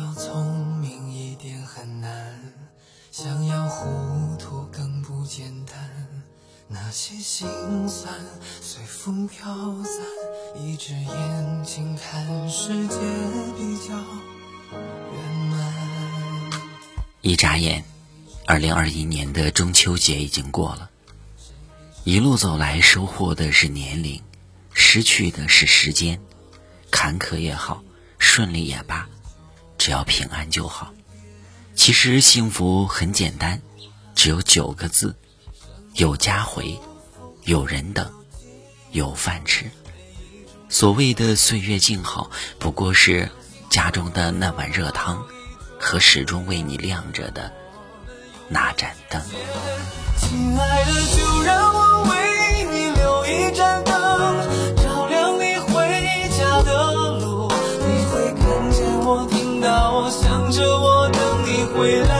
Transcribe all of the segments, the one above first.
要聪明一点很难想要糊涂更不简单那些心酸随风飘散一只眼睛看世界比较圆满一眨眼二零二一年的中秋节已经过了。一路走来收获的是年龄失去的是时间坎坷也好顺利也罢只要平安就好。其实幸福很简单，只有九个字：有家回，有人等，有饭吃。所谓的岁月静好，不过是家中的那碗热汤和始终为你亮着的那盏灯。你回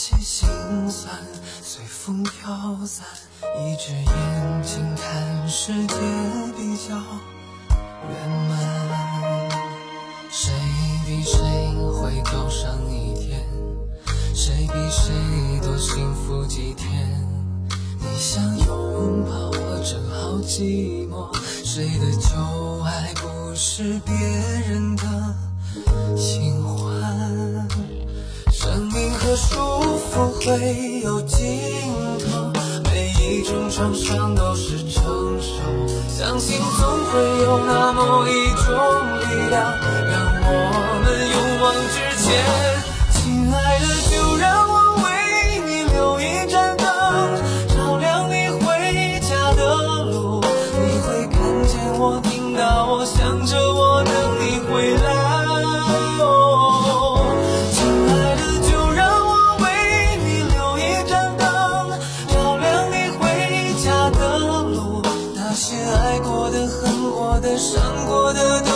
些心酸随风飘散，一只眼睛看世界比较圆满。谁比谁会高尚一天？谁比谁多幸福几天？你想拥抱我，正好寂寞。谁的旧爱不是别人的新欢？生命和束缚会有尽头，每一种创伤都是成熟。相信总会有那么一种力量，让我们勇往直前。亲爱的，就让我为你留一盏灯，照亮你回家的路。你会看见我，听到我，想着我，等你回来。伤过的。